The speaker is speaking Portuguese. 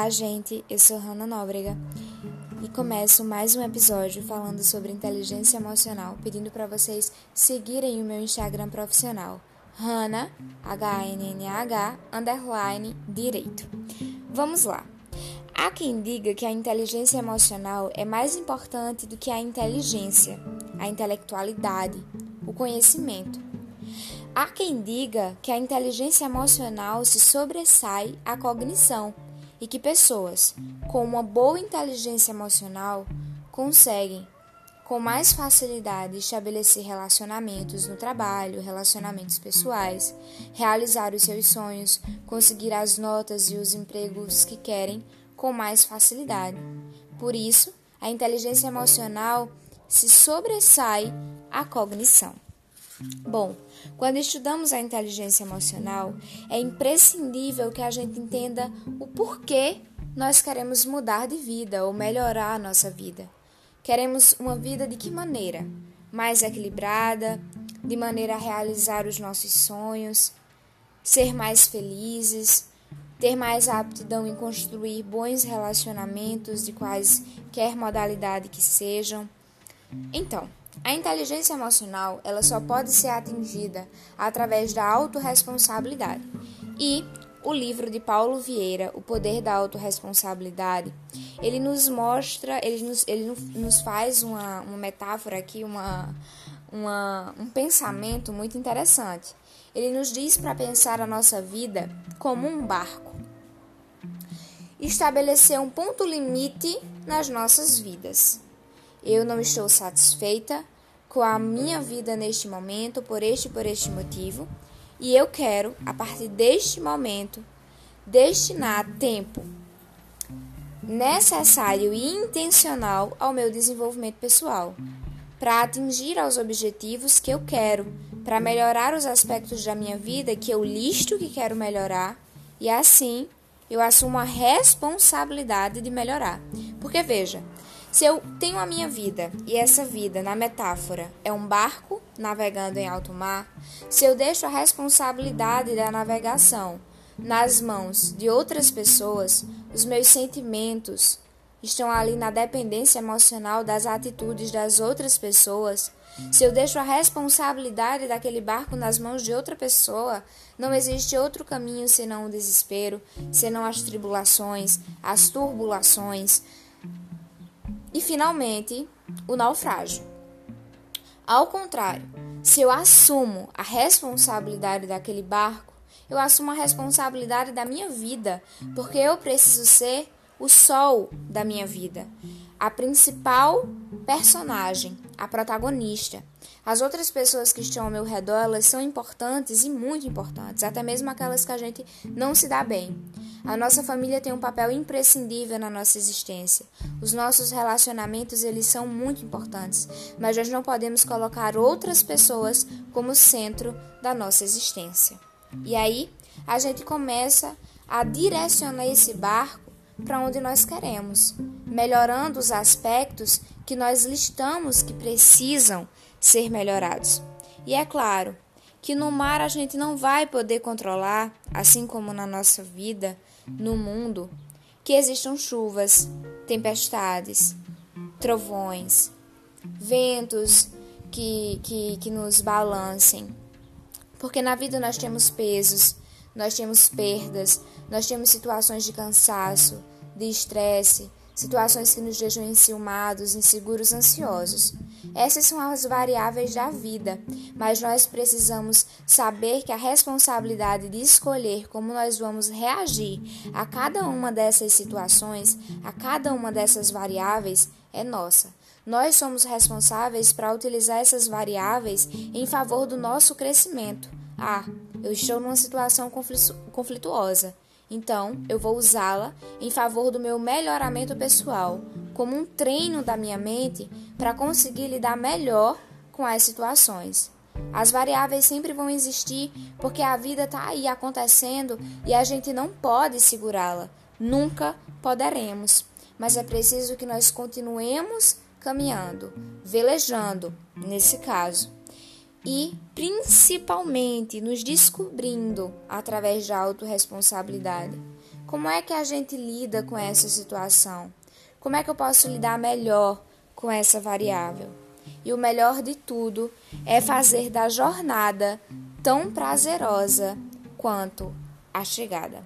Olá, gente. Eu sou Hanna Nóbrega e começo mais um episódio falando sobre inteligência emocional, pedindo para vocês seguirem o meu Instagram profissional, Hanna, H-N-N-A-H, underline, direito. Vamos lá. Há quem diga que a inteligência emocional é mais importante do que a inteligência, a intelectualidade, o conhecimento. Há quem diga que a inteligência emocional se sobressai à cognição e que pessoas com uma boa inteligência emocional conseguem com mais facilidade estabelecer relacionamentos no trabalho, relacionamentos pessoais, realizar os seus sonhos, conseguir as notas e os empregos que querem com mais facilidade. Por isso, a inteligência emocional se sobressai à cognição. Bom, quando estudamos a inteligência emocional, é imprescindível que a gente entenda o porquê nós queremos mudar de vida ou melhorar a nossa vida. Queremos uma vida de que maneira? Mais equilibrada, de maneira a realizar os nossos sonhos, ser mais felizes, ter mais aptidão em construir bons relacionamentos de quaisquer modalidade que sejam. Então, a inteligência emocional, ela só pode ser atingida através da autorresponsabilidade. E o livro de Paulo Vieira, O Poder da Autorresponsabilidade, ele nos mostra, ele nos, ele nos faz uma, uma metáfora aqui, uma, uma, um pensamento muito interessante. Ele nos diz para pensar a nossa vida como um barco. Estabelecer um ponto limite nas nossas vidas. Eu não estou satisfeita com a minha vida neste momento, por este por este motivo, e eu quero, a partir deste momento, destinar tempo necessário e intencional ao meu desenvolvimento pessoal, para atingir aos objetivos que eu quero, para melhorar os aspectos da minha vida que eu listo que quero melhorar, e assim eu assumo a responsabilidade de melhorar. Porque veja, se eu tenho a minha vida e essa vida, na metáfora, é um barco navegando em alto mar, se eu deixo a responsabilidade da navegação nas mãos de outras pessoas, os meus sentimentos estão ali na dependência emocional das atitudes das outras pessoas. Se eu deixo a responsabilidade daquele barco nas mãos de outra pessoa, não existe outro caminho senão o desespero, senão as tribulações, as turbulações, e, finalmente, o naufrágio. Ao contrário, se eu assumo a responsabilidade daquele barco, eu assumo a responsabilidade da minha vida, porque eu preciso ser o sol da minha vida, a principal personagem, a protagonista. As outras pessoas que estão ao meu redor, elas são importantes e muito importantes, até mesmo aquelas que a gente não se dá bem. A nossa família tem um papel imprescindível na nossa existência. Os nossos relacionamentos, eles são muito importantes, mas nós não podemos colocar outras pessoas como centro da nossa existência. E aí, a gente começa a direcionar esse barco para onde nós queremos, melhorando os aspectos que nós listamos que precisam ser melhorados. E é claro que no mar a gente não vai poder controlar, assim como na nossa vida, no mundo, que existam chuvas, tempestades, trovões, ventos que, que, que nos balancem. Porque na vida nós temos pesos, nós temos perdas, nós temos situações de cansaço, de estresse, situações que nos deixam enciumados, inseguros, ansiosos. Essas são as variáveis da vida, mas nós precisamos saber que a responsabilidade de escolher como nós vamos reagir a cada uma dessas situações, a cada uma dessas variáveis, é nossa. Nós somos responsáveis para utilizar essas variáveis em favor do nosso crescimento. Ah, eu estou numa situação conflituosa. Então, eu vou usá-la em favor do meu melhoramento pessoal, como um treino da minha mente para conseguir lidar melhor com as situações. As variáveis sempre vão existir porque a vida está aí acontecendo e a gente não pode segurá-la. Nunca poderemos. Mas é preciso que nós continuemos caminhando, velejando, nesse caso e principalmente nos descobrindo através da autorresponsabilidade. Como é que a gente lida com essa situação? Como é que eu posso lidar melhor com essa variável? E o melhor de tudo é fazer da jornada tão prazerosa quanto a chegada.